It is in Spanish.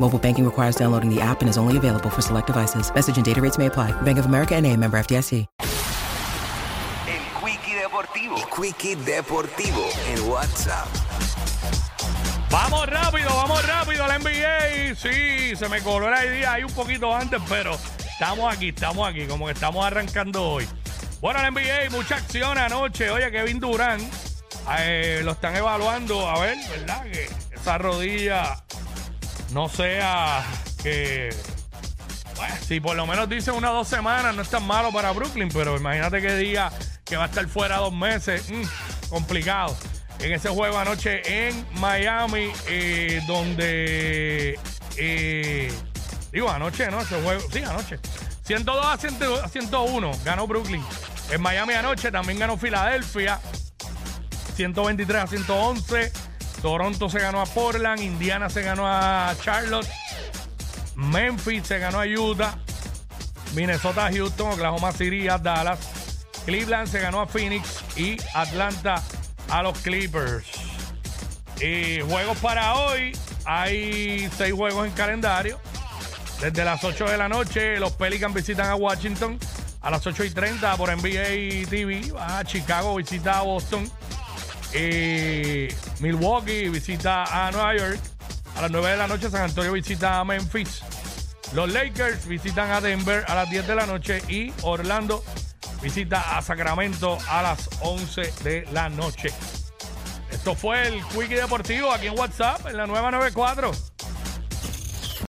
Mobile banking requires downloading the app and is only available for select devices. Message and data rates may apply. Bank of America and a member FDIC. El Quickie Deportivo. El Quickie Deportivo en WhatsApp. Vamos rápido, vamos rápido al NBA. Sí, se me coló la idea ahí un poquito antes, pero estamos aquí, estamos aquí, como que estamos arrancando hoy. Bueno, el NBA, mucha acción anoche. Oye, Kevin Durant eh, lo están evaluando. A ver, ¿verdad? Que esa rodilla no sea que. Bueno, si por lo menos dice una dos semanas, no es tan malo para Brooklyn, pero imagínate que diga que va a estar fuera dos meses. mm, complicado. En ese juego anoche en Miami, eh, donde. eh, digo, anoche, ¿no? Ese juego. Sí, anoche. 102 a 100 a 101 ganó Brooklyn. En Miami anoche también ganó Filadelfia. 123 a 111. Toronto se ganó a Portland. Indiana se ganó a Charlotte. Memphis se ganó a Utah. Minnesota a Houston. Oklahoma City a Dallas. Cleveland se ganó a Phoenix. Y Atlanta a los Clippers. Y juegos para hoy. Hay seis juegos en calendario. Desde las 8 de la noche, los Pelicans visitan a Washington. A las 8 y 30 por NBA TV. A Chicago, visita a Boston. Eh, Milwaukee visita a Nueva York. A las 9 de la noche, San Antonio visita a Memphis. Los Lakers visitan a Denver a las 10 de la noche. Y Orlando visita a Sacramento a las 11 de la noche. Esto fue el Quickie Deportivo aquí en WhatsApp, en la nueva 94.